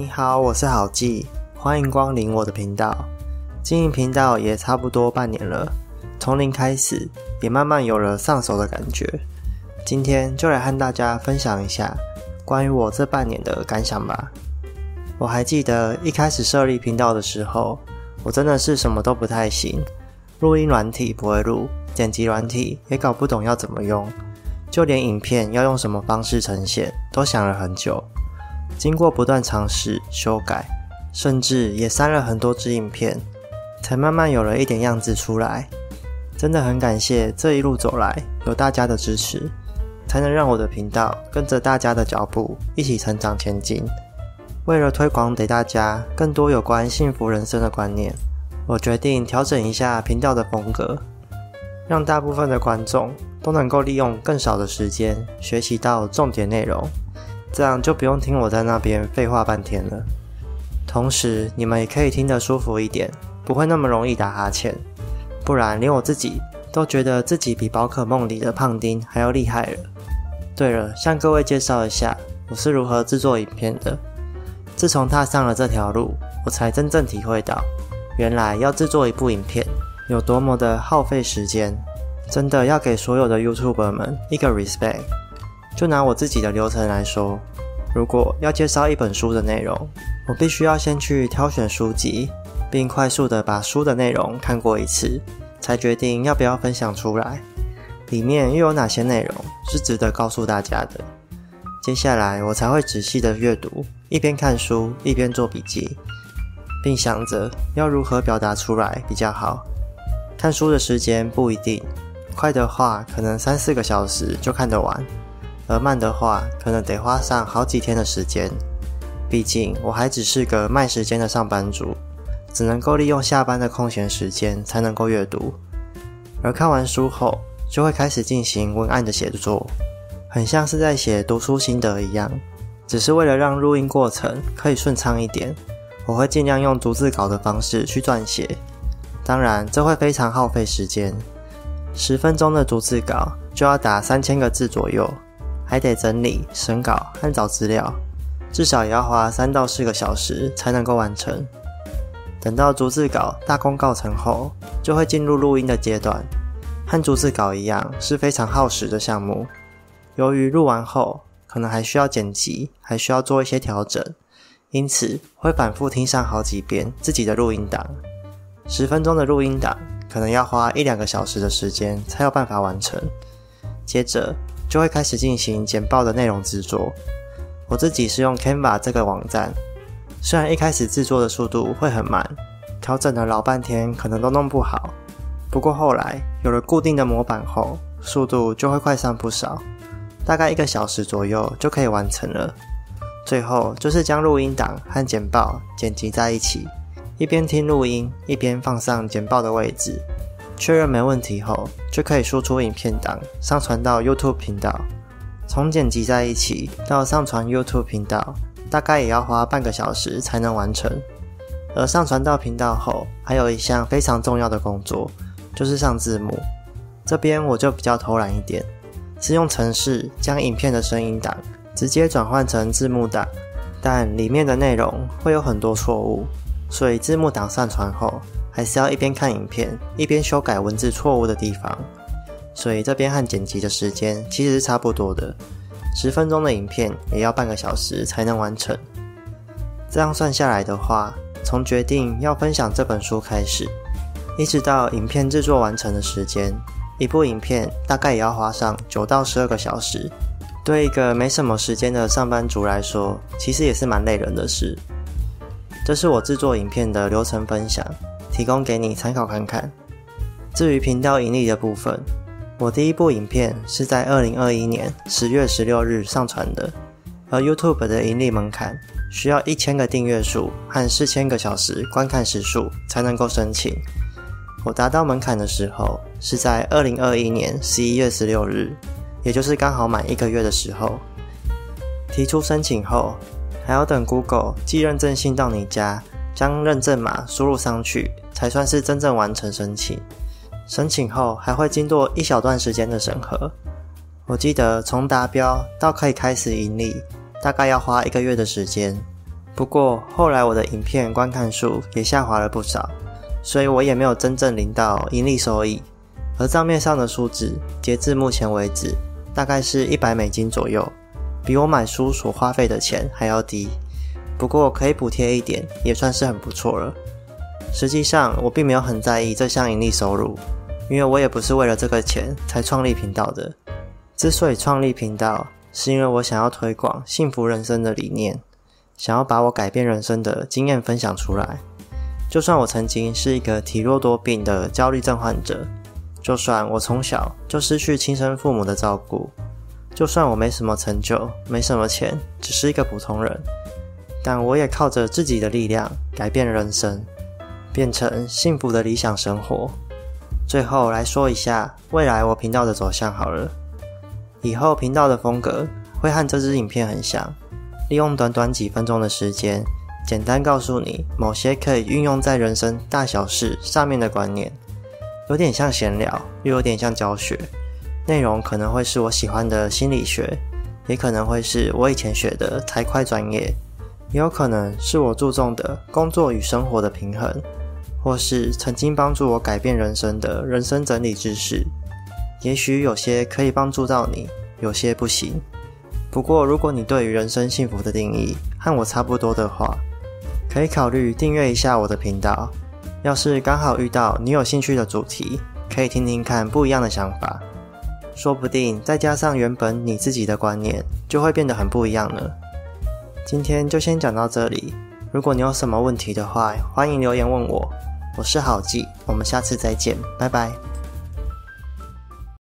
你好，我是好记，欢迎光临我的频道。经营频道也差不多半年了，从零开始，也慢慢有了上手的感觉。今天就来和大家分享一下关于我这半年的感想吧。我还记得一开始设立频道的时候，我真的是什么都不太行，录音软体不会录，剪辑软体也搞不懂要怎么用，就连影片要用什么方式呈现都想了很久。经过不断尝试、修改，甚至也删了很多支影片，才慢慢有了一点样子出来。真的很感谢这一路走来有大家的支持，才能让我的频道跟着大家的脚步一起成长前进。为了推广给大家更多有关幸福人生的观念，我决定调整一下频道的风格，让大部分的观众都能够利用更少的时间学习到重点内容。这样就不用听我在那边废话半天了。同时，你们也可以听得舒服一点，不会那么容易打哈欠。不然，连我自己都觉得自己比宝可梦里的胖丁还要厉害了。对了，向各位介绍一下我是如何制作影片的。自从踏上了这条路，我才真正体会到，原来要制作一部影片有多么的耗费时间。真的要给所有的 YouTuber 们一个 respect。就拿我自己的流程来说，如果要介绍一本书的内容，我必须要先去挑选书籍，并快速的把书的内容看过一次，才决定要不要分享出来。里面又有哪些内容是值得告诉大家的？接下来我才会仔细的阅读，一边看书一边做笔记，并想着要如何表达出来比较好。看书的时间不一定，快的话可能三四个小时就看得完。而慢的话，可能得花上好几天的时间。毕竟我还只是个卖时间的上班族，只能够利用下班的空闲时间才能够阅读。而看完书后，就会开始进行文案的写作，很像是在写读书心得一样。只是为了让录音过程可以顺畅一点，我会尽量用逐字稿的方式去撰写。当然，这会非常耗费时间，十分钟的逐字稿就要打三千个字左右。还得整理、审稿和找资料，至少也要花三到四个小时才能够完成。等到逐字稿大功告成后，就会进入录音的阶段。和逐字稿一样，是非常耗时的项目。由于录完后可能还需要剪辑，还需要做一些调整，因此会反复听上好几遍自己的录音档。十分钟的录音档，可能要花一两个小时的时间才有办法完成。接着。就会开始进行简报的内容制作。我自己是用 Canva 这个网站，虽然一开始制作的速度会很慢，调整了老半天可能都弄不好，不过后来有了固定的模板后，速度就会快上不少，大概一个小时左右就可以完成了。最后就是将录音档和简报剪辑在一起，一边听录音，一边放上简报的位置。确认没问题后，就可以输出影片档，上传到 YouTube 频道。从剪辑在一起到上传 YouTube 频道，大概也要花半个小时才能完成。而上传到频道后，还有一项非常重要的工作，就是上字幕。这边我就比较偷懒一点，是用程式将影片的声音档直接转换成字幕档，但里面的内容会有很多错误，所以字幕档上传后。还是要一边看影片一边修改文字错误的地方，所以这边和剪辑的时间其实是差不多的。十分钟的影片也要半个小时才能完成。这样算下来的话，从决定要分享这本书开始，一直到影片制作完成的时间，一部影片大概也要花上九到十二个小时。对一个没什么时间的上班族来说，其实也是蛮累人的事。这是我制作影片的流程分享。提供给你参考看看。至于频道盈利的部分，我第一部影片是在二零二一年十月十六日上传的，而 YouTube 的盈利门槛需要一千个订阅数和四千个小时观看时数才能够申请。我达到门槛的时候是在二零二一年十一月十六日，也就是刚好满一个月的时候。提出申请后，还要等 Google 寄认证信到你家。将认证码输入上去，才算是真正完成申请。申请后还会经过一小段时间的审核。我记得从达标到可以开始盈利，大概要花一个月的时间。不过后来我的影片观看数也下滑了不少，所以我也没有真正领到盈利收益。而账面上的数字，截至目前为止，大概是一百美金左右，比我买书所花费的钱还要低。不过可以补贴一点，也算是很不错了。实际上，我并没有很在意这项盈利收入，因为我也不是为了这个钱才创立频道的。之所以创立频道，是因为我想要推广幸福人生的理念，想要把我改变人生的经验分享出来。就算我曾经是一个体弱多病的焦虑症患者。就算我从小就失去亲生父母的照顾，就算我没什么成就、没什么钱，只是一个普通人，但我也靠着自己的力量改变人生，变成幸福的理想生活。最后来说一下未来我频道的走向好了，以后频道的风格会和这支影片很像，利用短短几分钟的时间，简单告诉你某些可以运用在人生大小事上面的观念。有点像闲聊，又有点像教学。内容可能会是我喜欢的心理学，也可能会是我以前学的财会专业，也有可能是我注重的工作与生活的平衡，或是曾经帮助我改变人生的人生整理知识。也许有些可以帮助到你，有些不行。不过，如果你对于人生幸福的定义和我差不多的话，可以考虑订阅一下我的频道。要是刚好遇到你有兴趣的主题，可以听听看不一样的想法，说不定再加上原本你自己的观念，就会变得很不一样了。今天就先讲到这里，如果你有什么问题的话，欢迎留言问我。我是好记，我们下次再见，拜拜。